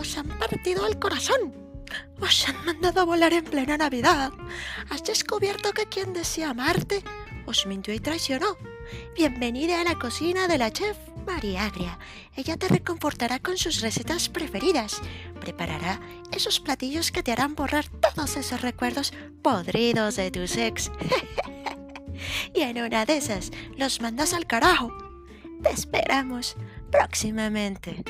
Os han partido el corazón. Os han mandado a volar en plena Navidad. Has descubierto que quien desea amarte os mintió y traicionó. Bienvenida a la cocina de la chef María Agria. Ella te reconfortará con sus recetas preferidas. Preparará esos platillos que te harán borrar todos esos recuerdos podridos de tu ex. y en una de esas los mandas al carajo. Te esperamos próximamente.